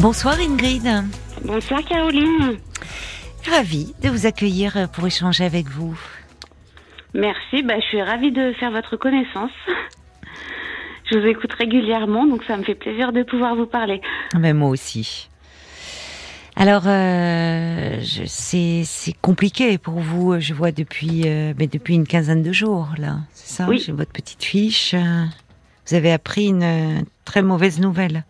Bonsoir Ingrid. Bonsoir Caroline. Ravie de vous accueillir pour échanger avec vous. Merci, bah, je suis ravie de faire votre connaissance. Je vous écoute régulièrement, donc ça me fait plaisir de pouvoir vous parler. Mais moi aussi. Alors, euh, c'est compliqué pour vous, je vois, depuis, euh, mais depuis une quinzaine de jours, là. C'est ça? Oui. J'ai votre petite fiche. Vous avez appris une euh, très mauvaise nouvelle.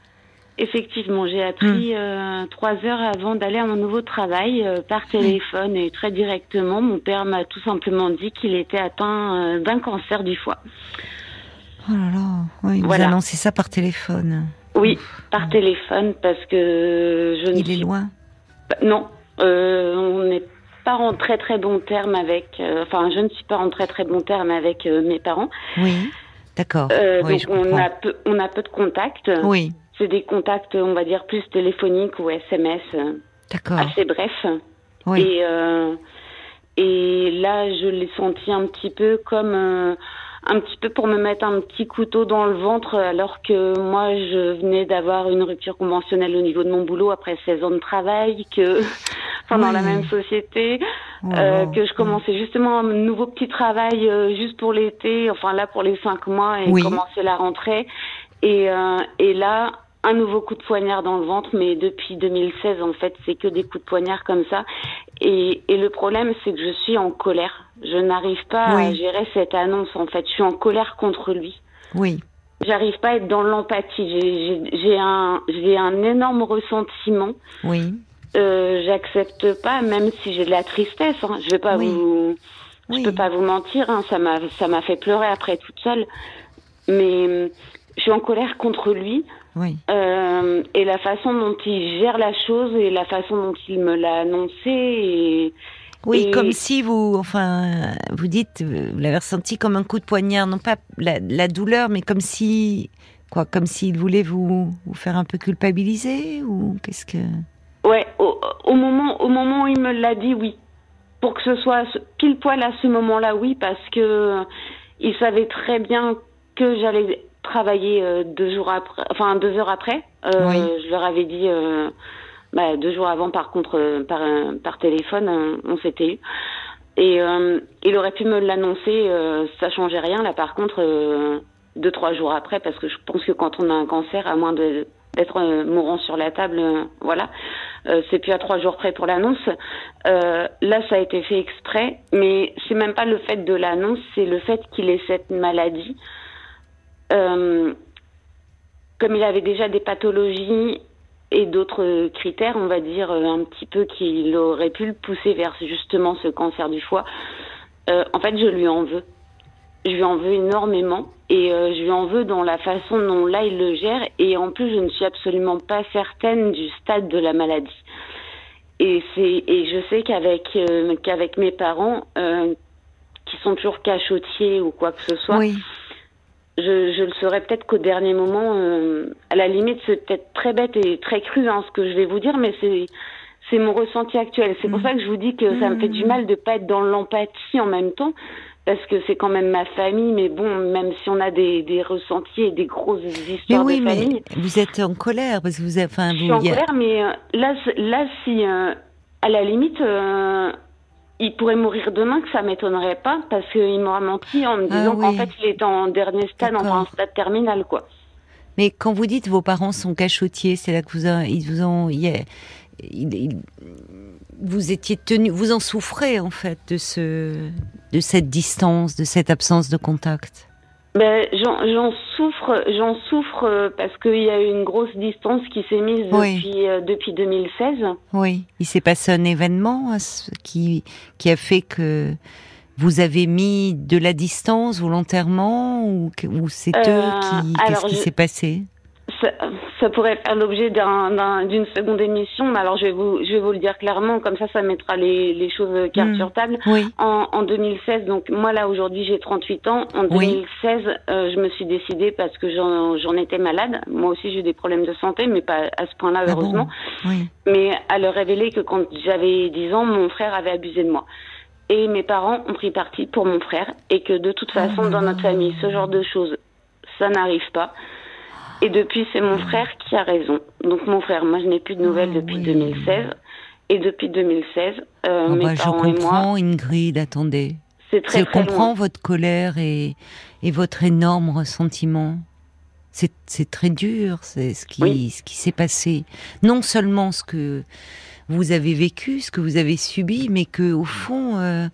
Effectivement, j'ai appris euh, trois heures avant d'aller à mon nouveau travail euh, par téléphone et très directement. Mon père m'a tout simplement dit qu'il était atteint euh, d'un cancer du foie. Oh là là, oui, vous Voilà. annoncez ça par téléphone. Oui, par téléphone parce que je ne Il est loin. pas- non, on n'est pas en très très bon terme avec. enfin, je ne suis pas en très très bon terme avec mes parents. Oui, d'accord. Oui, donc on a peu, on a peu de contacts. Oui, C'est des contacts, on va dire, plus téléphoniques ou SMS, d'accord. assez brefs. Oui. Et, euh, et là, je l'ai senti un petit peu comme euh, un petit peu pour me mettre un petit couteau dans le ventre, alors que moi, je venais d'avoir une rupture conventionnelle au niveau de mon boulot après 16 ans de travail, que enfin dans la même société, Oh euh, que je commençais justement un nouveau petit travail euh, juste pour l'été, enfin là pour les cinq mois et Oui. commencer la rentrée. Et, euh, et là, un nouveau coup de poignard dans le ventre, mais depuis 2016, en fait, c'est que des coups de poignard comme ça. Et, et le problème, c'est que je suis en colère. Je n'arrive pas à gérer cette annonce, en fait. Je suis en colère contre lui. Oui, J'arrive pas à être dans l'empathie. J'ai- un, j'ai un énorme ressentiment. oui, Euh, J'accepte pas, même si j'ai de la tristesse. Hein. Je vais pas Oui. vous, je peux pas vous mentir. Hein. Ça m'a, ça m'a fait pleurer après toute seule. Mais je suis en colère contre lui. oui. Euh, et la façon dont il gère la chose et la façon dont il me l'a annoncé et Oui, Et- comme si vous, enfin, vous dites, euh, vous l'avez ressenti comme un coup de poignard, non pas la, la douleur, mais comme si, quoi, comme s'il voulait vous, vous faire un peu culpabiliser ou qu'est-ce que? ouais au, au moment au moment où il me l'a dit oui pour que ce soit pile poil à ce moment-là oui parce que il savait très bien que j'allais travailler euh, deux jours après enfin deux heures après. Euh, Oui. je leur avais dit euh, bah, deux jours avant par contre euh, par par téléphone on, s'était eu. Et euh, il aurait pu me l'annoncer euh, ça changeait rien. Là par contre euh, deux trois jours après parce que je pense que quand on a un cancer à moins d'être mourant sur la table voilà Euh, c'est plus à trois jours près pour l'annonce. Euh, là ça a été fait exprès mais c'est même pas le fait de l'annonce c'est le fait qu'il ait cette maladie Euh, comme il avait déjà des pathologies et d'autres critères, on va dire euh, un petit peu qu'il aurait pu le pousser vers justement ce cancer du foie. Euh, en fait, je lui en veux. Je lui en veux énormément et euh, je lui en veux dans la façon dont là il le gère et en plus je ne suis absolument pas certaine du stade de la maladie. Et c'est et je sais qu'avec euh, qu'avec mes parents euh, qui sont toujours cachotiers ou quoi que ce soit, Oui, je, je le saurais peut-être qu'au dernier moment. euh, à la limite, c'est peut-être très bête et très cru hein, ce que je vais vous dire, mais c'est c'est mon ressenti actuel. C'est pour Mm. ça que je vous dis que ça me fait du mal de pas être dans l'empathie en même temps, parce que c'est quand même ma famille. Mais bon, même si on a des, des ressentis et des grosses mais histoires oui, de mais famille, vous êtes en colère parce que vous, avez- enfin, je vous, suis en a- colère. Mais euh, là, là, si euh, à la limite. euh, il pourrait mourir demain, que ça m'étonnerait pas, parce qu'il m'aura menti en me Ah disant qu'en fait il était en dernier stade, en stade terminal, quoi. Mais quand vous dites vos parents sont cachotiers, c'est là que vous, a- ils vous ont, il- il- vous étiez tenu, vous en souffrez en fait de ce, de cette distance, de cette absence de contact. Ben, j'en souffre, j'en souffre euh, parce qu'il y a eu une grosse distance qui s'est mise Oui. depuis, euh, depuis 2016. Oui, il s'est passé un événement hein, qui, qui a fait que vous avez mis de la distance volontairement ou, ou c'est Euh, eux qui, qu'est-ce qui je- s'est passé? Ça, ça pourrait faire l'objet d'un- d'un- d'une seconde émission, mais alors je vais vous, je vais vous le dire clairement, comme ça, ça mettra les, les choses carte Hmm. sur table. Oui, En, en 2016, donc moi là aujourd'hui j'ai 38 ans. En Oui. 2016, euh, je me suis décidée parce que j'en étais malade. Moi aussi j'ai eu des problèmes de santé, mais pas à ce point-là Ah bon? heureusement. oui, mais à leur révéler que quand j'avais 10 ans, mon frère avait abusé de moi. Et mes parents ont pris parti pour mon frère et que de toute façon, Oh là dans notre famille, ce genre de choses, ça n'arrive pas. Et depuis, c'est mon frère qui a raison. Donc mon frère, moi je n'ai plus de nouvelles depuis oui. 2016. Et depuis 2016, euh, Bon, mes bah, je parents et moi, comprends, Ingrid, attendez. c'est très Je très comprends loin. votre colère et, et votre énorme ressentiment. C'est c'est très dur, c'est ce qui, Oui. ce qui s'est passé. Non seulement ce que vous avez vécu, ce que vous avez subi, mais que au fond, euh,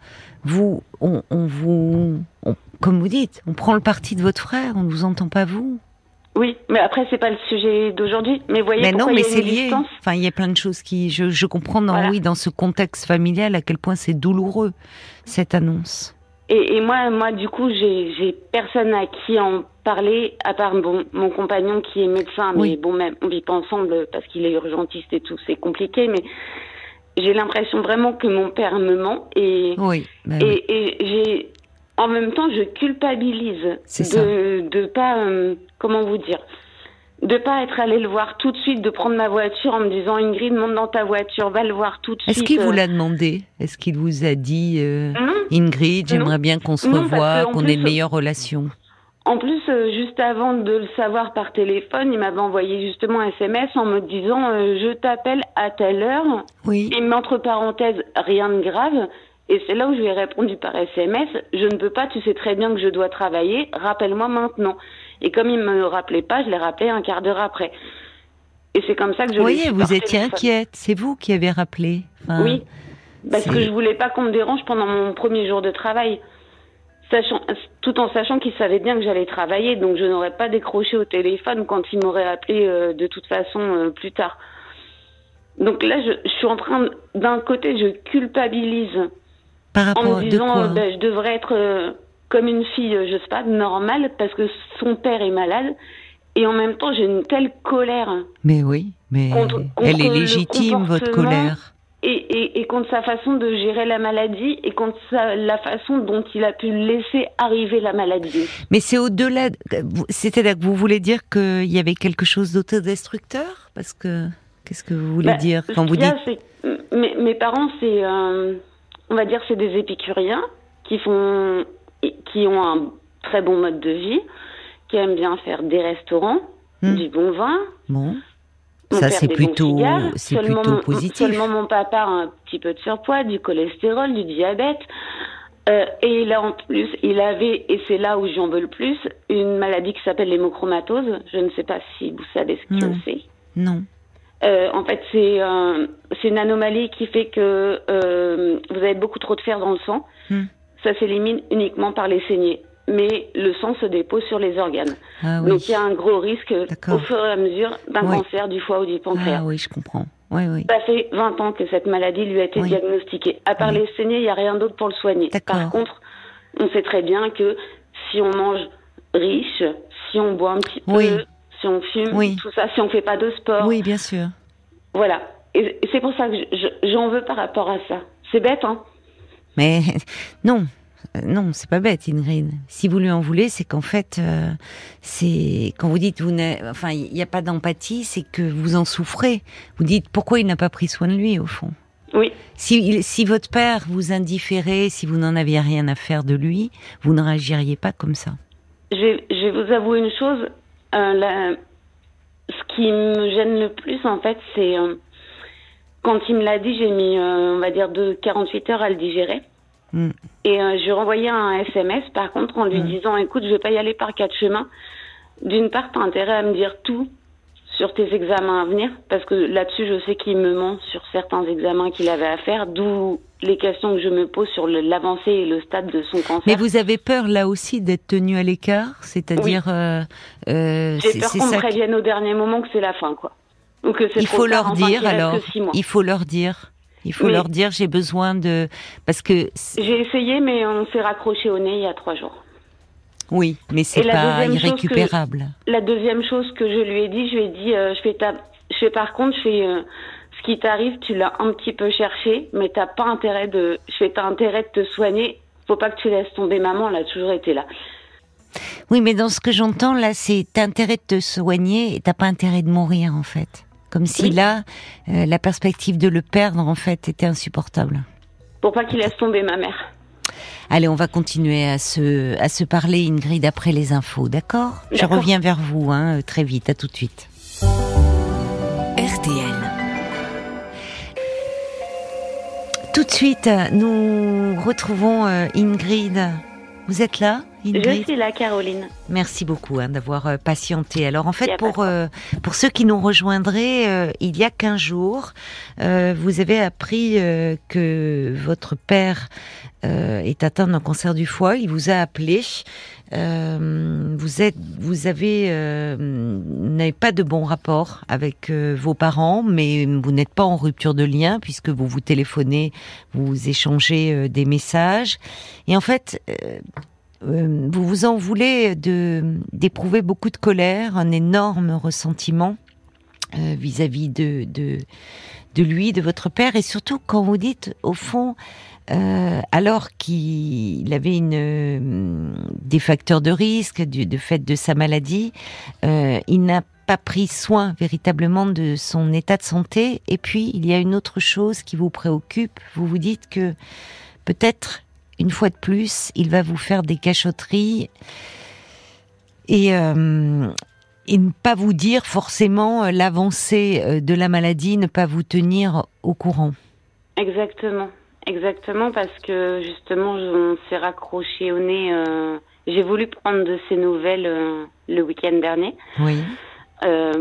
vous, on, on vous, on- comme vous dites, on prend le parti de votre frère, on ne vous entend pas vous. Oui, mais après c'est pas le sujet d'aujourd'hui. Mais voyez Mais non, mais il y a c'est une lié. distance Enfin, il y a plein de choses qui, je, je comprends dans, Voilà. oui, dans ce contexte familial à quel point c'est douloureux cette annonce. Et, et moi, moi, du coup, j'ai personne à qui en parler, à part bon, mon compagnon qui est médecin. Mais Oui. bon, même, on vit pas ensemble parce qu'il est urgentiste et tout, c'est compliqué. Mais j'ai l'impression vraiment que mon père me ment. Et, Oui, oui. et, et j'ai, en même temps, je culpabilise de de pas, euh, comment vous dire, de pas être allé le voir tout de suite, de prendre ma voiture en me disant Ingrid, monte dans ta voiture, va le voir tout de suite. Est-ce qu'il vous euh. l'a demandé? Est-ce qu'il vous a dit euh, Ingrid, j'aimerais bien qu'on se Non, revoie, qu'on ait une meilleure relation En plus, euh, juste avant de le savoir par téléphone, il m'avait envoyé justement un SMS en me disant euh, je t'appelle à telle heure Oui. et entre parenthèses rien de grave. Et c'est là où je lui ai répondu par SMS je ne peux pas, tu sais très bien que je dois travailler, rappelle-moi maintenant. Et comme il me rappelait pas, je l'ai rappelé un quart d'heure après. Et c'est comme ça que je voyez, vous étiez inquiète. C'est vous qui avez rappelé. Enfin, Oui, parce que je voulais pas qu'on me dérange pendant mon premier jour de travail, sachant, tout en sachant qu'il savait bien que j'allais travailler, donc je n'aurais pas décroché au téléphone quand il m'aurait appelé euh, de toute façon euh, plus tard. Donc là, je, je suis en train, de- d'un côté, je culpabilise Par en me de disant, quoi ben, je devrais être euh, comme une fille, euh, je sais pas, normale, parce que son père est malade, et en même temps, j'ai une telle colère. Mais oui, mais Contre- elle est légitime, votre colère. et, et, et contre sa façon de gérer la maladie et contre sa- la façon dont il a pu laisser arriver la maladie. Mais c'est au-delà. C'est-à-dire que vous voulez dire qu'il y avait quelque chose d'autodestructeur? Parce que. Qu'est-ce que vous voulez Bah, dire quand vous dites. mes parents, c'est, euh, on va dire, c'est des épicuriens qui font, qui ont un très bon mode de vie, qui aiment bien faire des restaurants, Hmm. du bon vin. Bon. Ça, c'est plutôt- c'est plutôt positif. Seulement mon papa a un petit peu de surpoids, du cholestérol, du diabète. Euh, et il a en plus, il avait, et c'est là où j'en veux le plus, une maladie qui s'appelle l'hémochromatose. Je ne sais pas si vous savez ce que c'est. Non. Euh, en fait, c'est euh, une anomalie qui fait que euh, vous avez beaucoup trop de fer dans le sang. Hmm. Ça s'élimine uniquement par les saignées. Mais le sang se dépose sur les organes. Ah oui. Donc il y a un gros risque au fur et à mesure d'un Oui. cancer du foie ou du pancréas. Ah oui, je comprends. Oui, oui. Ça fait 20 ans que cette maladie lui a été Oui. diagnostiquée. À part les saignées, il n'y a rien d'autre pour le soigner. Par contre, on sait très bien que si on mange riche, si on boit un petit peu. Si on fume, Oui. tout ça, si on fait pas de sport, Oui, bien sûr. voilà. Et, c'est pour ça que je- je- j'en veux par rapport à ça. C'est bête, hein Mais non, Euh, non, c'est pas bête, Ingrid. Si vous lui en voulez, c'est qu'en fait, euh, c'est quand vous dites vous enfin, il n'y a pas d'empathie, c'est que vous en souffrez. Vous dites pourquoi il n'a pas pris soin de lui au fond? Oui. Si, si votre père vous indifférait, si vous n'en aviez rien à faire de lui, vous ne réagiriez pas comme ça. Je je vais vous avouer une chose. Euh, la- ce qui me gêne le plus, en fait, c'est euh, quand il me l'a dit, j'ai mis, euh, on va dire, de 48 heures à le digérer. Mm. Et je lui ai renvoyé un SMS, par contre, en lui Mm. disant, écoute, je vais pas y aller par quatre chemins. D'une part, tu as intérêt à me dire tout sur tes examens à venir, parce que là-dessus, je sais qu'il me ment sur certains examens qu'il avait à faire, d'où les questions que je me pose sur l'avancée et le stade de son cancer. Mais vous avez peur là aussi d'être tenu à l'écart, c'est-à-dire euh, euh, J'ai peur qu'on me prévienne au dernier moment que c'est la fin, quoi. Ou que c'est Il faut tard, leur enfin, dire alors. que six mois. Il faut leur dire. Il faut leur dire j'ai besoin de parce que J'ai essayé, mais on s'est raccroché au nez il y a trois jours. Oui, mais c'est pas que- irrécupérable. La deuxième chose que je lui ai dit, je lui ai dit, euh, je fais ta, je fais par contre, je fais euh, ce qui t'arrive, tu l'as un petit peu cherché, mais t'as pas intérêt de, je fais t'as intérêt de te soigner. Faut pas que tu laisses tomber maman, elle a toujours été là. Oui, mais dans ce que j'entends là, c'est t'as intérêt de te soigner et t'as pas intérêt de mourir en fait. Comme si Oui. là, euh, la perspective de le perdre en fait était insupportable. Pour pas qu'il laisse tomber ma mère. Allez, on va continuer à se, à se parler, Ingrid, après les infos, d'accord? Je reviens vers vous hein, très vite, à tout de suite. RTL. Tout de suite, nous retrouvons euh, Ingrid. Vous êtes là? Je suis là, Caroline. Merci beaucoup hein, d'avoir euh, patienté. Alors en fait, pour euh, pour ceux qui nous rejoindraient, euh, il y a 15 jours, vous avez appris que votre père est atteint d'un cancer du foie. Il vous a appelé. vous êtes, vous avez n'avez pas de bon rapport avec vos parents, mais vous n'êtes pas en rupture de lien puisque vous vous téléphonez, vous échangez des messages. Et en fait euh, vous vous en voulez de d'éprouver beaucoup de colère, un énorme ressentiment euh, vis-à-vis de, de, de lui, de votre père, et surtout quand vous dites au fond, euh, alors qu'il avait une, des facteurs de risque du de fait de sa maladie, il n'a pas pris soin véritablement de son état de santé. Et puis il y a une autre chose qui vous préoccupe. Vous vous dites que peut-être une fois de plus, il va vous faire des cachotteries et, euh, et ne pas vous dire forcément euh, l'avancée euh, de la maladie, ne pas vous tenir au courant. Exactement, exactement, parce que justement, on s'est raccroché au nez. J'ai voulu prendre de ses nouvelles le week-end dernier. Oui.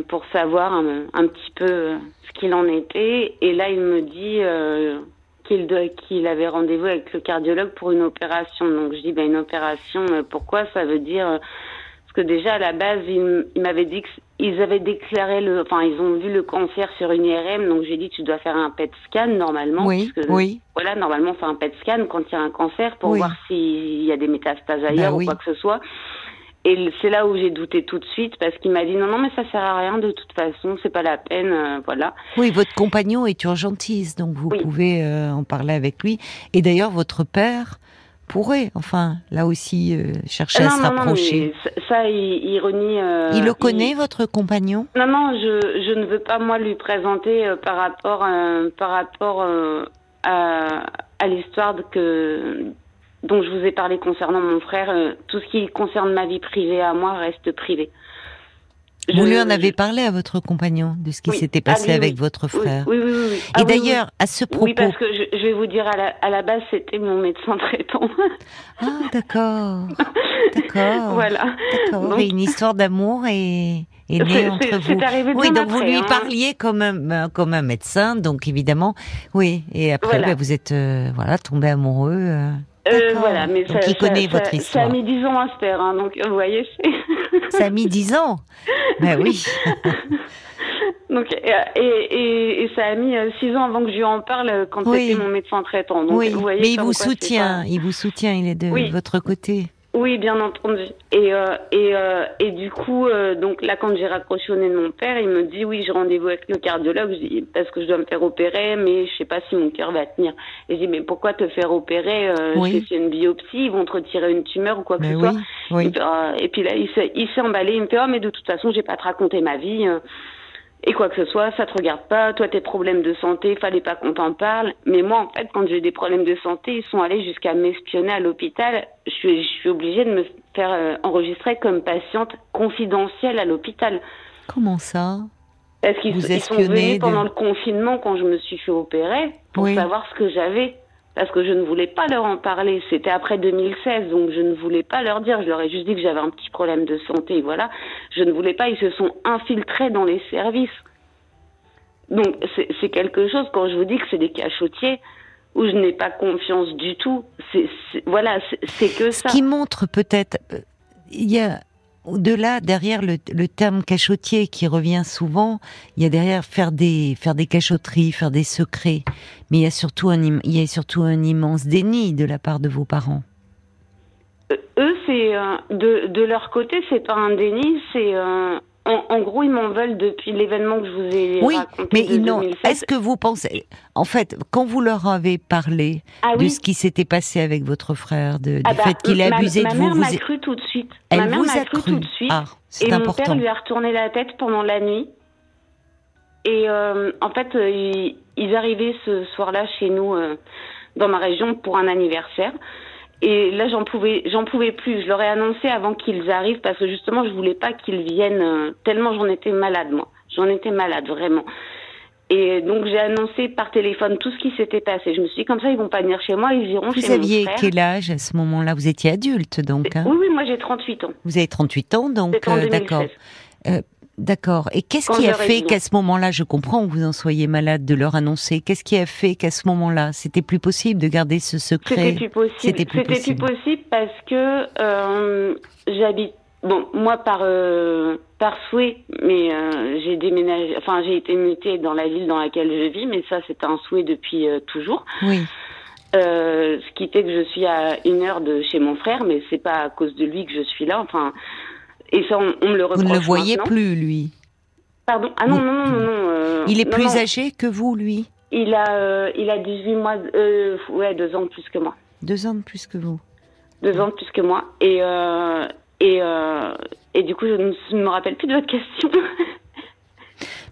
pour savoir un, un, petit peu ce qu'il en était. Et là, il me dit qu'il qu'il avait rendez-vous avec le cardiologue pour une opération. Donc je dis ben une opération, euh, pourquoi? Ça veut dire euh, parce que déjà à la base il, il m'avait dit qu'ils avaient déclaré le, enfin ils ont vu le cancer sur une IRM. Donc j'ai dit tu dois faire un PET scan normalement. Oui. oui. Voilà normalement c'est un PET scan quand il y a un cancer pour voir s'il y a des métastases ailleurs ben ou quoi que ce soit. Et c'est là où j'ai douté tout de suite parce qu'il m'a dit non non mais ça sert à rien de toute façon c'est pas la peine euh, voilà. Oui votre compagnon est urgentiste donc vous pouvez euh, en parler avec lui et d'ailleurs votre père pourrait enfin là aussi euh, chercher à se rapprocher. Non, ça il, renie. il le connaît votre compagnon? Non non je je ne veux pas moi lui présenter par rapport par rapport à, à l'histoire que dont je vous ai parlé concernant mon frère, euh, tout ce qui concerne ma vie privée à moi reste privé. vous lui en avez parlé à votre compagnon de ce qui s'était passé ah avec votre frère. Oui, oui, oui. Et ah d'ailleurs, à ce propos. Oui, parce que je, vais vous dire, à la, à la base, c'était mon médecin traitant. Ah, d'accord. D'accord. voilà. D'accord. Et une histoire d'amour est, est née entre vous. Arrivé oui, donc vous lui hein. parliez comme un, comme un médecin, donc évidemment, oui. Et après, bah, vous êtes euh, voilà tombé amoureux. Euh, voilà, mais donc ça, il connaît votre histoire. Ça a mis 10 ans à se faire, hein, donc vous voyez. ça a mis 10 ans Ben oui. donc, et, et, et, ça a mis 6 euh, ans avant que je lui en parle euh, quand c'était mon médecin traitant. Donc, oui, vous voyez mais il vous soutient, il vous soutient, il est de votre côté. Oui, bien entendu. Et euh, et euh, et du coup, euh, donc là, quand j'ai raccroché au nez de mon père, il me dit oui, j'ai rendez-vous avec le cardiologue. Je dis parce que je dois me faire opérer, mais je sais pas si mon cœur va tenir. Et je dis mais pourquoi te faire opérer euh, oui. C'est une biopsie, ils vont te retirer une tumeur ou quoi que ce soit. Oui. Ah, et puis là, il s'est il s'est emballé. Il me fait oh mais de toute façon, j'ai pas te raconter ma vie. Et quoi que ce soit, ça te regarde pas. Toi, tes problèmes de santé, fallait pas qu'on t'en parle. Mais moi, en fait, quand j'ai des problèmes de santé, ils sont allés jusqu'à m'espionner à l'hôpital. Je suis, je suis obligée de me faire euh, enregistrer comme patiente confidentielle à l'hôpital. Comment ça? Parce qu'ils sont venus pendant le confinement quand je me suis fait opérer pour savoir ce que j'avais parce que je ne voulais pas leur en parler. C'était après 2016, donc je ne voulais pas leur dire. Je leur ai juste dit que j'avais un petit problème de santé, voilà. Je ne voulais pas. Ils se sont infiltrés dans les services. Donc c'est quelque chose, quand je vous dis que c'est des cachotiers, où je n'ai pas confiance du tout. C'est voilà, c'est que ça. Ce qui montre peut-être, euh, il y a au-delà, derrière le, terme cachotier qui revient souvent, il y a derrière faire des faire des cachotteries, faire des secrets, mais il y a surtout un immense déni de la part de vos parents. Euh, eux, c'est euh, de, leur côté, c'est pas un déni, c'est un en, gros, ils m'en veulent depuis l'événement que je vous ai oui, raconté. mais ils Est-ce que vous pensez, en fait, quand vous leur avez parlé ah de ce qui s'était passé avec votre frère, de, du ah bah, fait qu'il a abusé de vous, ma mère m'a cru tout de suite. Elle ma mère vous m'a cru, tout de suite. Ah, et important. mon père lui a retourné la tête pendant la nuit. Et euh, en fait, euh, ils, ils, arrivaient ce soir-là chez nous, euh, dans ma région, pour un anniversaire. Et là, j'en pouvais, j'en pouvais plus. Je leur ai annoncé avant qu'ils arrivent parce que justement, je voulais pas qu'ils viennent euh, tellement j'en étais malade moi. J'en étais malade vraiment. Et donc j'ai annoncé par téléphone tout ce qui s'était passé. Je me suis dit comme ça ils vont pas venir chez moi, ils iront Vous chez mon aviez frère. quel âge à ce moment-là? Vous étiez adulte donc. hein? Oui oui, moi j'ai 38 ans. Vous avez 38 ans donc euh, 2016. D'accord. Et qu'est-ce qui a fait qu'à ce moment-là, je comprends que vous en soyez malade de leur annoncer. Qu'est-ce qui a fait qu'à ce moment-là, c'était plus possible de garder ce C'était secret plus possible. C'était plus C'était plus possible. parce que euh, j'habite. Bon, moi par euh, par souhait, mais euh, j'ai déménagé. Enfin, j'ai été mutée dans la ville dans laquelle je vis, mais ça c'est un souhait depuis toujours. Oui. Ce qui fait que je suis à une heure de chez mon frère, mais c'est pas à cause de lui que je suis là. Enfin, et ça on, on me le Vous reproche. ne le voyez maintenant. plus lui. Pardon. Ah non Vous- non non non. non, euh, Il est plus non. âgé que vous lui. Il a euh, il a 18 mois. Euh, ouais, deux ans de plus que moi. Deux ans de plus que vous. deux ans de plus que moi. Et, euh, et, euh, et du coup, je ne me rappelle plus de votre question.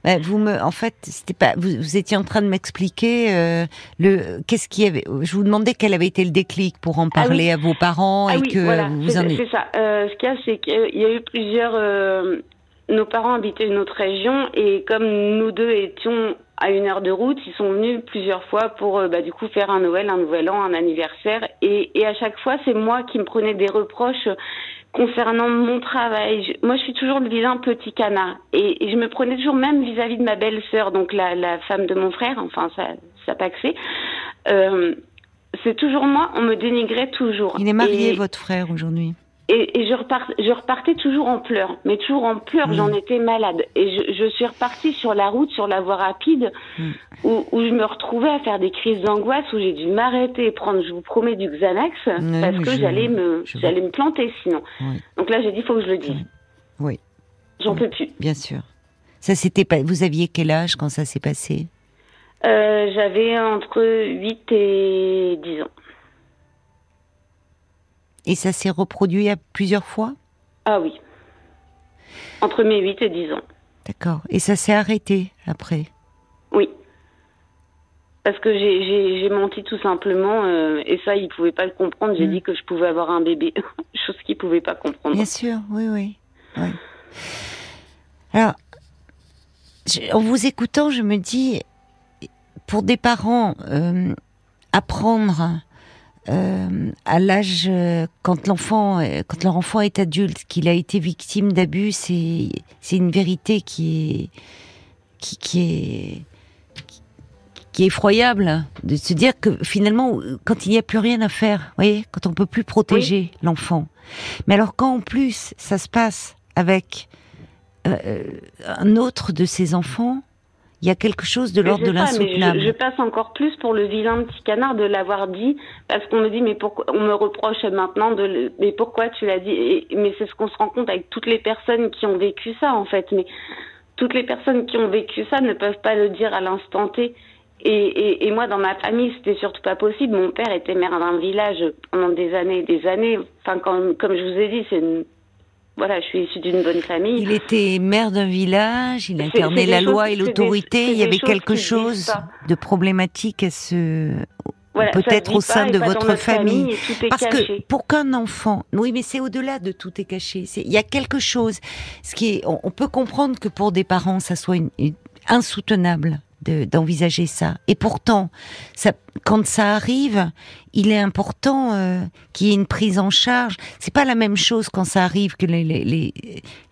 Bah, vous me, en fait, c'était pas. Vous, vous étiez en train de m'expliquer euh, le. Qu'est-ce qui avait. Je vous demandais quel avait été le déclic pour en Ah oui. parler à vos parents ah et oui, que voilà, vous en c'est ça. Euh, ce qu'il y a, c'est qu'il y a eu plusieurs... euh, nos parents habitaient une autre région et comme nous deux étions à une heure de route, ils sont venus plusieurs fois pour bah, du coup faire un Noël, un Nouvel An, un anniversaire. Et, et à chaque fois, c'est moi qui me prenais des reproches concernant mon travail. Je- moi, je suis toujours le vilain petit canard. Et, et je me prenais toujours même vis-à-vis de ma belle-sœur, donc la, la femme de mon frère, enfin, ça ça paxé. Euh, c'est toujours moi, on me dénigrait toujours. Il est marié, Et- votre frère, aujourd'hui. Et, et je, repart, je repartais toujours en pleurs, mais toujours en pleurs, Mm. j'en étais malade. Et je, je suis repartie sur la route, sur la voie rapide, Mm. où, où je me retrouvais à faire des crises d'angoisse, où j'ai dû m'arrêter et prendre, je vous promets, du Xanax, parce que j'allais me, j'allais me planter sinon. Oui. Donc là, j'ai dit, il faut que je le dise. Oui. J'en peux plus. Bien sûr. Ça c'était pas. Vous aviez quel âge quand ça s'est passé? Euh, J'avais entre 8 et 10 ans. Et ça s'est reproduit à plusieurs fois Ah oui. Entre mes 8 et 10 ans. D'accord. Et ça s'est arrêté après Oui. Parce que j'ai- menti tout simplement, euh, et ça, il pouvait pas le comprendre. J'ai Mm. dit que je pouvais avoir un bébé, chose qu'il pouvait pas comprendre. Bien sûr, oui, oui. oui. Alors, je- en vous écoutant, je me dis, pour des parents, euh, apprendre euh, à l'âge euh, quand l'enfant, euh, quand leur enfant est adulte, qu'il a été victime d'abus, c'est c'est une vérité qui est qui, qui est qui est effroyable de se dire que finalement, quand il n'y a plus rien à faire, vous voyez, quand on peut plus protéger l'enfant. Mais alors quand en plus ça se passe avec euh, un autre de ses enfants, il y a quelque chose de l'ordre de l'insoutenable. je, je passe encore plus pour le vilain petit canard de l'avoir dit, parce qu'on me dit, mais pourquoi, on me reproche maintenant de, le- mais pourquoi tu l'as dit? Et- Mais c'est ce qu'on se rend compte avec toutes les personnes qui ont vécu ça, en fait. Mais toutes les personnes qui ont vécu ça ne peuvent pas le dire à l'instant T. Et, et, et moi, dans ma famille, c'était surtout pas possible. Mon père était maire d'un village pendant des années et des années. Enfin, quand, comme je vous ai dit, c'est une... voilà, je suis issue d'une bonne famille. Il était maire d'un village, il incarnait la loi et l'autorité. Il y avait quelque chose de problématique à ce, Voilà, peut-être au sein de votre famille. Parce caché. que pour qu'un enfant, oui, mais c'est au-delà de tout est caché. Il y a quelque chose. Ce qui est, on, on peut comprendre que pour des parents, ça soit une- une- insoutenable de- d'envisager ça. Et pourtant, ça, quand ça arrive, il est important euh, qu'il y ait une prise en charge. C'est pas la même chose quand ça arrive que les, les, les-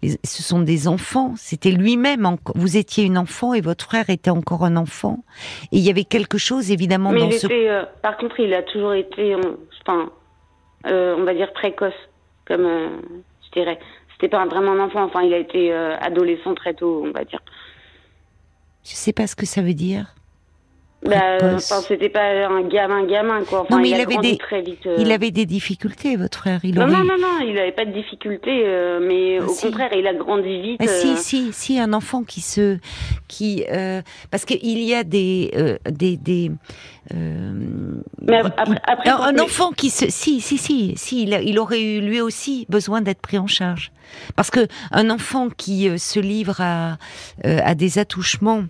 les- ce sont des enfants. C'était lui-même. Vous étiez une enfant et votre frère était encore un enfant. Et il y avait quelque chose évidemment Mais dans il ce était, euh, par contre, il a toujours été, on- enfin, euh, on va dire précoce, comme je dirais. C'était pas vraiment un enfant, enfin, il a été adolescent très tôt, on va dire. Je sais pas ce que ça veut dire. Bah, euh, enfin, c'était pas un gamin, gamin, quoi. Enfin, Non, mais il, avait des- très vite. euh. Il avait des difficultés, votre frère. Il Non, aurait... non, non, non, il avait pas de difficultés, euh, mais Ah, au si. contraire, il a grandi vite. Ah, si, euh, si, si, un enfant qui se, qui, euh, parce qu'il y a des, euh, des, des, euh, Mais il- après- il- après, un, enfant qui se, si, si, si, si, il, a- il aurait eu lui aussi besoin d'être pris en charge, parce que un enfant qui se livre à, à des attouchements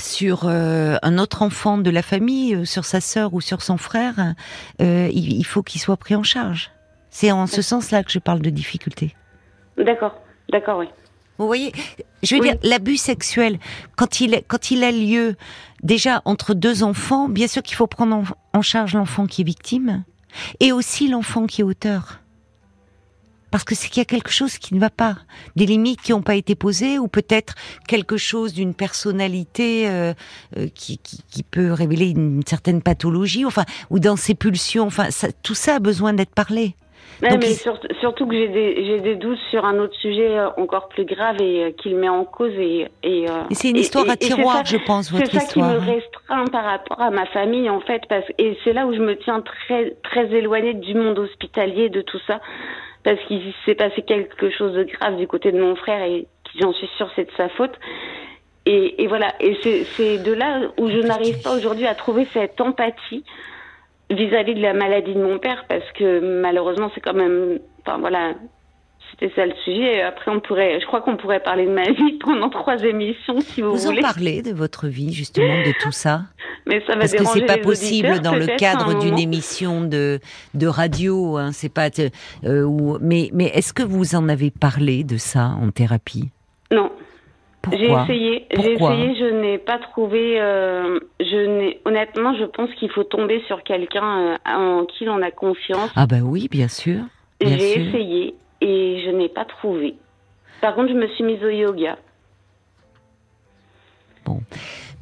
sur euh, un autre enfant de la famille, euh, sur sa sœur ou sur son frère, euh, il, il faut qu'il soit pris en charge. C'est en ce sens-là que je parle de difficulté. D'accord, d'accord, oui. Vous voyez, je veux Oui. dire, l'abus sexuel, quand il, quand il a lieu déjà entre deux enfants, bien sûr qu'il faut prendre en, en charge l'enfant qui est victime et aussi l'enfant qui est auteur. Parce que c'est qu'il y a quelque chose qui ne va pas, des limites qui n'ont pas été posées, ou peut-être quelque chose d'une personnalité euh, euh, qui, qui, qui peut révéler une certaine pathologie, enfin, ou dans ses pulsions. Enfin, ça- tout ça a besoin d'être parlé. Ouais, Donc, mais il- surtout, surtout que j'ai des, des doutes sur un autre sujet euh, encore plus grave et euh, qui le met en cause. Et, et, euh, Et c'est une histoire et- à tiroir, ça- je pense, votre C'est ça qui histoire. me restreint par rapport à ma famille, en fait. Parce, et c'est là où je me tiens très, très éloignée du monde hospitalier, de tout ça. Parce qu'il s'est passé quelque chose de grave du côté de mon frère et j'en suis sûre, c'est de sa faute. Et, voilà. Et c'est, de là où je n'arrive pas aujourd'hui à trouver cette empathie vis-à-vis de la maladie de mon père parce que malheureusement c'est quand même enfin voilà c'était ça le sujet. Après on pourrait je crois qu'on pourrait parler de ma vie pendant trois émissions si vous, Vous en voulez. parlez de votre vie, justement, de tout ça mais ça va Parce que c'est pas possible dans le cadre d'une émission de, de radio. Hein, c'est pas. euh, où- mais mais est-ce que vous en avez parlé de ça en thérapie? Non. J'ai Pourquoi? essayé j'ai essayé je n'ai pas trouvé euh, je n'ai honnêtement je pense qu'il faut tomber sur quelqu'un euh, en qui l'on a confiance. Ah bah oui, bien sûr. J'ai essayé et je n'ai pas trouvé par contre je me suis mise au yoga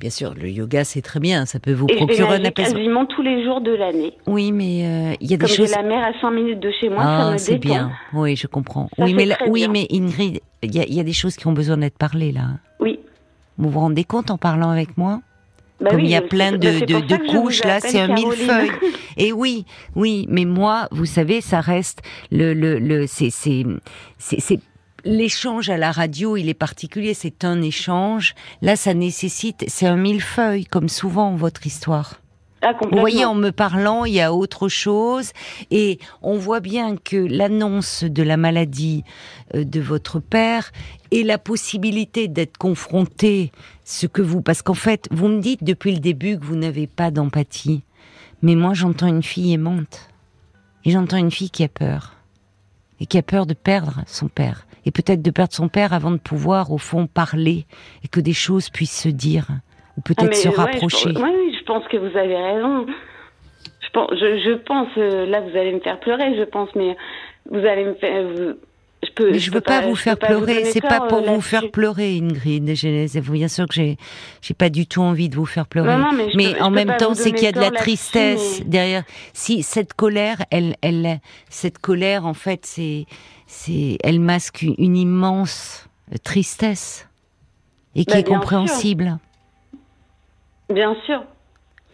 Bien sûr, le yoga c'est très bien, ça peut vous et procurer un apaisement. quasiment tous les jours de l'année Oui, mais euh, il y a des Comme choses. j'ai la mer à 5 minutes de chez moi, ça Ah, me c'est détend. bien. Oui, je comprends. Ça, oui, mais là- très oui, bien. mais Ingrid, il y y a des choses qui ont besoin d'être parlées là. Oui. Vous vous rendez compte en parlant avec moi Bah Comme oui, il y a plein bah, de, c'est de, de couches là, c'est un Caroline. millefeuille. Et oui, oui, mais moi, vous savez, ça reste le le le c'est c'est c'est l'échange à la radio, il est particulier, c'est un échange. Là, ça nécessite, c'est un millefeuille comme souvent votre histoire. Ah, Vous voyez, en me parlant, il y a autre chose, et on voit bien que l'annonce de la maladie euh, de votre père et la possibilité d'être confronté, ce que vous, parce qu'en fait, vous me dites depuis le début que vous n'avez pas d'empathie, mais moi j'entends une fille aimante, et j'entends une fille qui a peur, et qui a peur de perdre son père, et peut-être de perdre son père avant de pouvoir au fond parler et que des choses puissent se dire. Ou Ah, peut-être mais se ouais, rapprocher. Je, pense- ouais, oui, je pense que vous avez raison. Je pense, je, je pense euh, là, vous allez me faire pleurer, je pense, mais vous allez me faire. vous- je peux. Mais je peux veux pas, vous je faire pleurer. C'est pas pour euh, vous faire pleurer, Ingrid. Bien sûr que j'ai, j'ai pas du tout envie de vous faire pleurer. Non, non, mais je mais peux- je en même temps, c'est qu'il y a de la tristesse mais- derrière. Si cette colère, elle, elle, cette colère, en fait, c'est, c'est, elle masque une, une immense tristesse et qui Bah, est compréhensible. Bien sûr.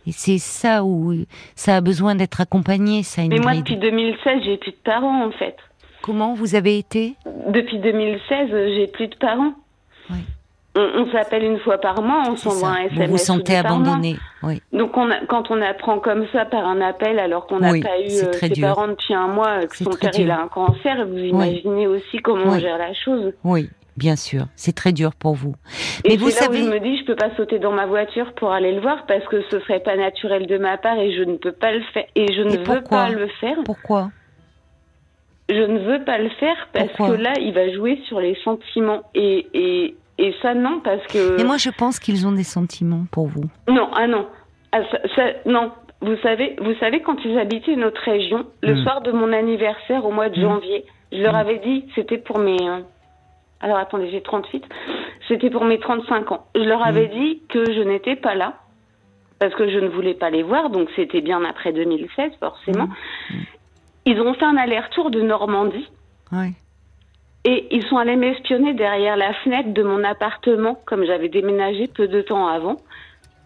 Et c'est ça où ça a besoin d'être accompagné, ça, Mais Ingrid. moi, depuis 2016, j'ai plus de parents, en fait. Comment vous avez été? Depuis 2016, euh, j'ai plus de parents. Oui. On, on s'appelle une fois par mois, on s'envoie un Vous SMS. vous ou sentez abandonné. Oui. Donc on a- quand on apprend comme ça par un appel alors qu'on n'a Oui, pas eu euh, ses dur. parents depuis un mois, euh, que son père il a un cancer, vous imaginez aussi comment on gère la chose. Oui, bien sûr. C'est très dur pour vous. Et Mais vous c'est là où savez- je me dis je peux pas sauter dans ma voiture pour aller le voir parce que ce serait pas naturel de ma part et je ne peux pas le faire et je ne Et veux pas le faire. Pourquoi? Je ne veux pas le faire parce Pourquoi? que là il va jouer sur les sentiments et et et ça non parce que Et moi, je pense qu'ils ont des sentiments pour vous. Non, ah non. Ah, ça, ça- non. Vous savez, vous savez, quand ils habitaient une autre région, le Mm. soir de mon anniversaire au mois de Mm. janvier, je leur Mm. avais dit, c'était pour mes... euh, Alors attendez, j'ai 38. C'était pour mes 35 ans. Je leur avais Mm. dit que je n'étais pas là, parce que je ne voulais pas les voir, donc c'était bien après 2016, forcément. Mm. Ils ont fait un aller-retour de Normandie. Ouais. Et ils sont allés m'espionner derrière la fenêtre de mon appartement, comme j'avais déménagé peu de temps avant.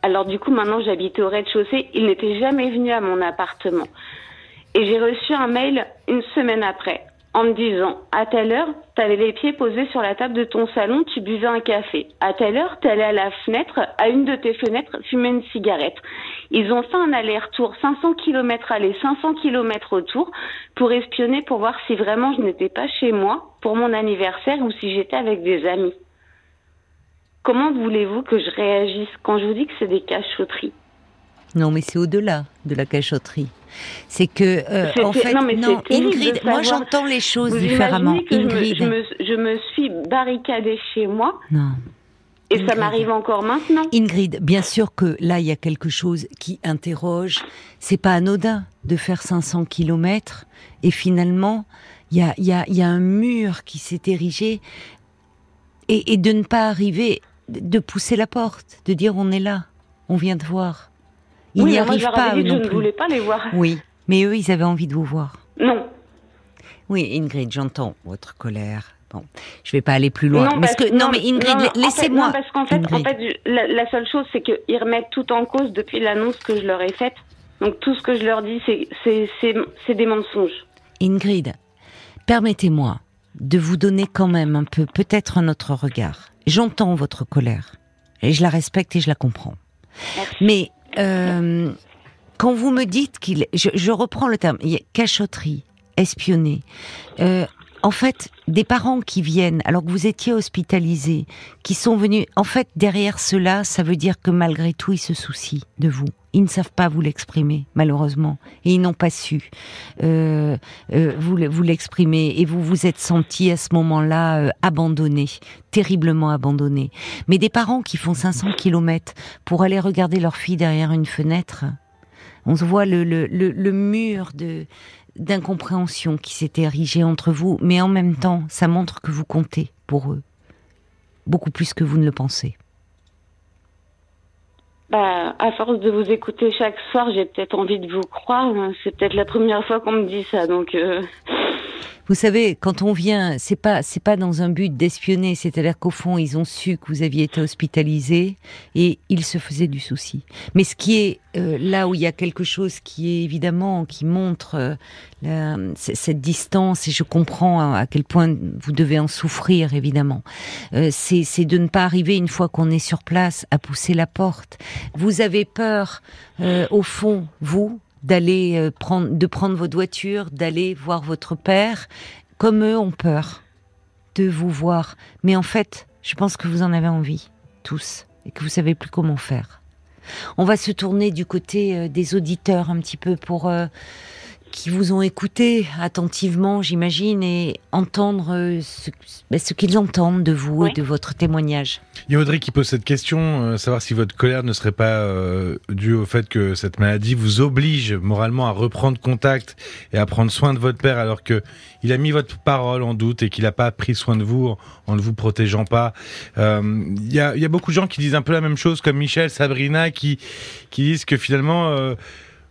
Alors du coup, maintenant, j'habitais au rez-de-chaussée. Ils n'étaient jamais venus à mon appartement. Et j'ai reçu un mail une semaine après, en me disant, à telle heure, t'avais les pieds posés sur la table de ton salon, tu buvais un café. À telle heure, t'allais à la fenêtre, à une de tes fenêtres, fumer une cigarette. Ils ont fait un aller-retour, 500 km aller, 500 km retour, pour espionner, pour voir si vraiment je n'étais pas chez moi pour mon anniversaire ou si j'étais avec des amis. comment voulez-vous que je réagisse quand je vous dis que c'est des cachotteries Non, mais c'est au-delà de la cachotterie. C'est que, euh, en fait, non, mais Ingrid, moi j'entends les choses différemment. Ingrid. Je, me, je, me, suis barricadée chez moi. Non. Et ça m'arrive encore maintenant. Ingrid, bien sûr que là, il y a quelque chose qui interroge. C'est pas anodin de faire 500 kilomètres et finalement, il y a, y, a, y a, un mur qui s'est érigé et, et, de ne pas arriver, de pousser la porte, de dire on est là, on vient de voir. Ils n'y arrivent pas, eux non je ne voulais pas les voir. Oui, mais eux, ils avaient envie de vous voir. Non. Oui, Ingrid, j'entends votre colère. Bon, je vais pas aller plus loin. Non, parce que, non, mais Ingrid, laissez-moi. parce qu'en fait, en fait la, seule chose, c'est qu'ils remettent tout en cause depuis l'annonce que je leur ai faite. Donc tout ce que je leur dis, c'est des mensonges. Ingrid, permettez-moi de vous donner quand même un peu, peut-être un autre regard. J'entends votre colère et je la respecte et je la comprends. Mais euh, quand vous me dites qu'il, je, je, reprends le terme, cachotterie, espionner. Euh, en fait, des parents qui viennent alors que vous étiez hospitalisé, qui sont venus, en fait, derrière cela, ça veut dire que malgré tout, ils se soucient de vous. Ils ne savent pas vous l'exprimer, malheureusement, et ils n'ont pas su euh, euh, vous, l'exprimer, et vous vous êtes senti à ce moment-là euh, abandonné, terriblement abandonné. Mais des parents qui font 500 kilomètres pour aller regarder leur fille derrière une fenêtre, on se voit le, le, le, le mur de d'incompréhension qui s'est érigé entre vous, mais en même temps, ça montre que vous comptez pour eux, beaucoup plus que vous ne le pensez. Bah, à force de vous écouter chaque soir, j'ai peut-être envie de vous croire. C'est peut-être la première fois qu'on me dit ça, donc. Euh, vous savez, quand on vient, c'est pas c'est pas dans un but d'espionner, c'est-à-dire qu'au fond, ils ont su que vous aviez été hospitalisé et ils se faisaient du souci. Mais ce qui est euh, là où il y a quelque chose qui est évidemment qui montre euh, cette distance et je comprends à, quel point vous devez en souffrir évidemment. Euh, c'est de ne pas arriver une fois qu'on est sur place à pousser la porte. Vous avez peur au fond vous d'aller euh, prendre, de prendre votre voiture, d'aller voir votre père, comme eux ont peur de vous voir. Mais en fait, je pense que vous en avez envie, tous, et que vous savez plus comment faire. On va se tourner du côté euh, des auditeurs un petit peu pour euh, qui vous ont écouté attentivement, j'imagine, et entendre euh, ben, ce, qu'ils entendent de vous et de votre témoignage. Il y a Audrey qui pose cette question, euh, savoir si votre colère ne serait pas euh, due au fait que cette maladie vous oblige moralement à reprendre contact et à prendre soin de votre père alors que il a mis votre parole en doute et qu'il n'a pas pris soin de vous en, ne vous protégeant pas. Il y, a, y, a, beaucoup de gens qui disent un peu la même chose, comme Michel, Sabrina, qui, qui disent que finalement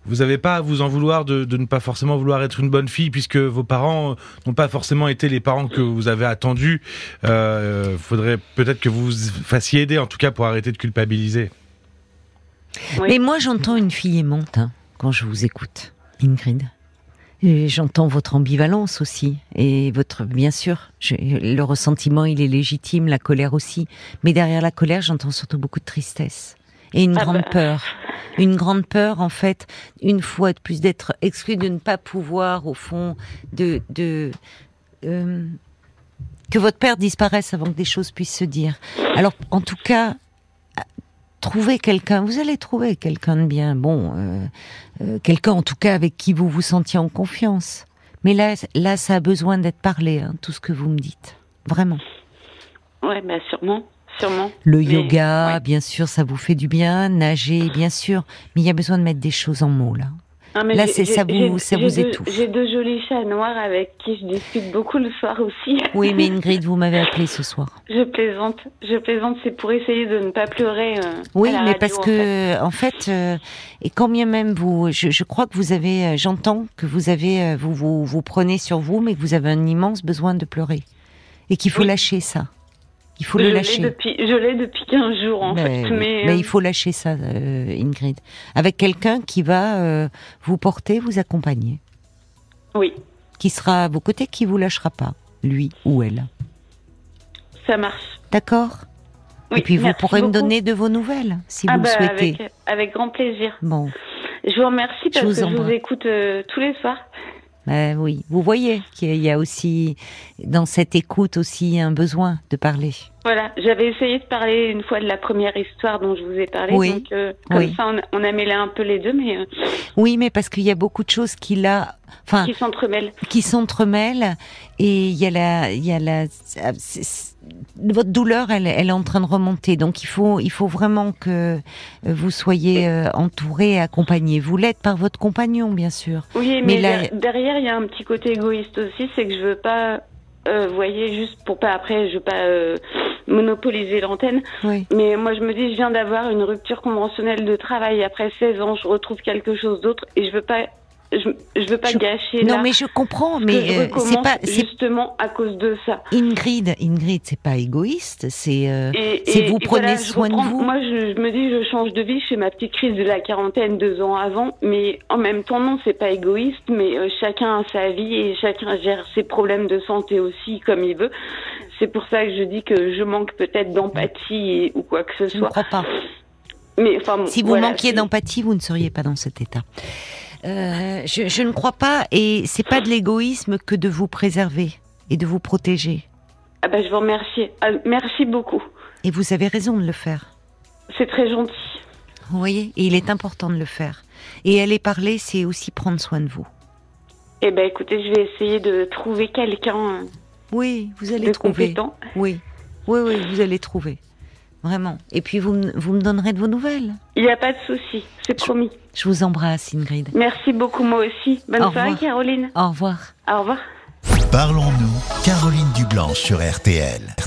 vous n'avez pas à vous en vouloir de, ne pas forcément vouloir être une bonne fille puisque vos parents n'ont pas forcément été les parents que vous avez attendus. Il euh, faudrait peut-être que vous vous fassiez aider en tout cas pour arrêter de culpabiliser. Mais moi j'entends une fille aimante hein, quand je vous écoute, Ingrid. J'entends votre ambivalence aussi et votre bien sûr le ressentiment il est légitime la colère aussi mais derrière la colère j'entends surtout beaucoup de tristesse et une ah grande bah. peur une grande peur en fait, une fois de plus d'être exclu, de ne pas pouvoir au fond de, de euh, que votre père disparaisse avant que des choses puissent se dire. Alors en tout cas, trouver quelqu'un, vous allez trouver quelqu'un de bien, bon, euh, euh, quelqu'un en tout cas avec qui vous vous sentiez en confiance. Mais là, là, ça a besoin d'être parlé, hein, tout ce que vous me dites, vraiment. Ouais, bah, sûrement. Le yoga, bien sûr, ça vous fait du bien. Nager, bien sûr. Mais il y a besoin de mettre des choses en mots, là. Ah, là, c'est ça vous, ça vous étouffe. J'ai deux jolis chats noirs avec qui je discute beaucoup le soir aussi. Oui, mais Ingrid, vous m'avez appelé ce soir. Je plaisante, je plaisante, c'est pour essayer de ne pas pleurer. Euh, oui, mais parce que, en fait, euh, et quand bien même vous, je, je crois que vous avez, euh, j'entends que vous avez, vous, vous, vous prenez sur vous, mais que vous avez un immense besoin de pleurer et qu'il faut lâcher ça. Il faut le lâcher. je l'ai depuis 15 jours en fait. Mais, il euh, faut lâcher ça, euh, Ingrid. Avec quelqu'un qui va euh, vous porter, vous accompagner. Oui. Qui sera à vos côtés, qui vous lâchera pas, lui ou elle. Ça marche. D'accord? Oui, Et puis vous pourrez me donner de vos nouvelles, si ah vous le bah, souhaitez. Avec, avec, grand plaisir. Bon. Je vous remercie parce que je vous écoute tous les soirs. Ben oui, vous voyez qu'il y a aussi dans cette écoute aussi un besoin de parler. Voilà, j'avais essayé de parler une fois de la première histoire dont je vous ai parlé, Oui. donc euh, comme Oui. ça on a, on a mêlé un peu les deux, mais euh, Oui, mais parce qu'il y a beaucoup de choses qui là, enfin, qui s'entremêlent. qui s'entremêlent et il y a la, il y a la, votre douleur, elle, elle est en train de remonter. Donc il faut, il faut vraiment que vous soyez euh, entouré, et accompagné. Vous l'êtes par votre compagnon, bien sûr. Oui, Mais mais, là- der- derrière il y a un petit côté égoïste aussi, c'est que je veux pas, euh, vous voyez, juste pour pas après, je veux pas euh, monopoliser l'antenne, Oui. mais moi je me dis, je viens d'avoir une rupture conventionnelle de travail après 16 ans, je retrouve quelque chose d'autre et je veux pas, je, je veux pas Je- gâcher Non, là. mais je comprends. Mais euh, c'est pas, justement à cause de ça. Ingrid. Ingrid, c'est pas égoïste. C'est, euh, vous et prenez voilà, soin de vous. Moi, je, je me dis, je change de vie. Je fais ma petite crise de la quarantaine deux ans avant, mais en même temps, non, c'est pas égoïste. Mais euh, chacun a sa vie et chacun gère ses problèmes de santé aussi comme il veut. C'est pour ça que je dis que je manque peut-être d'empathie ou quoi que ce je ne soit. crois pas. Mais enfin, bon, Si vous voilà, manquiez d'empathie, vous ne seriez pas dans cet état. Euh, je, je ne crois pas, et c'est pas de l'égoïsme que de vous préserver et de vous protéger. Ah bah, je vous remercie. Ah, merci beaucoup. Et vous avez raison de le faire. C'est très gentil. Vous voyez Et il est important de le faire. Et aller parler, c'est aussi prendre soin de vous. Eh ben, écoutez, je vais essayer de trouver quelqu'un Oui, vous allez de trouver. compétent. Oui, oui, oui, vous allez trouver. Vraiment. Et puis vous, vous me donnerez de vos nouvelles. Il n'y a pas de souci, c'est promis. Je vous embrasse, Ingrid. Merci beaucoup, moi aussi. Bonne Au soirée. Caroline. Au revoir. Au revoir. Parlons-nous, Caroline Dublanche sur RTL. RTL.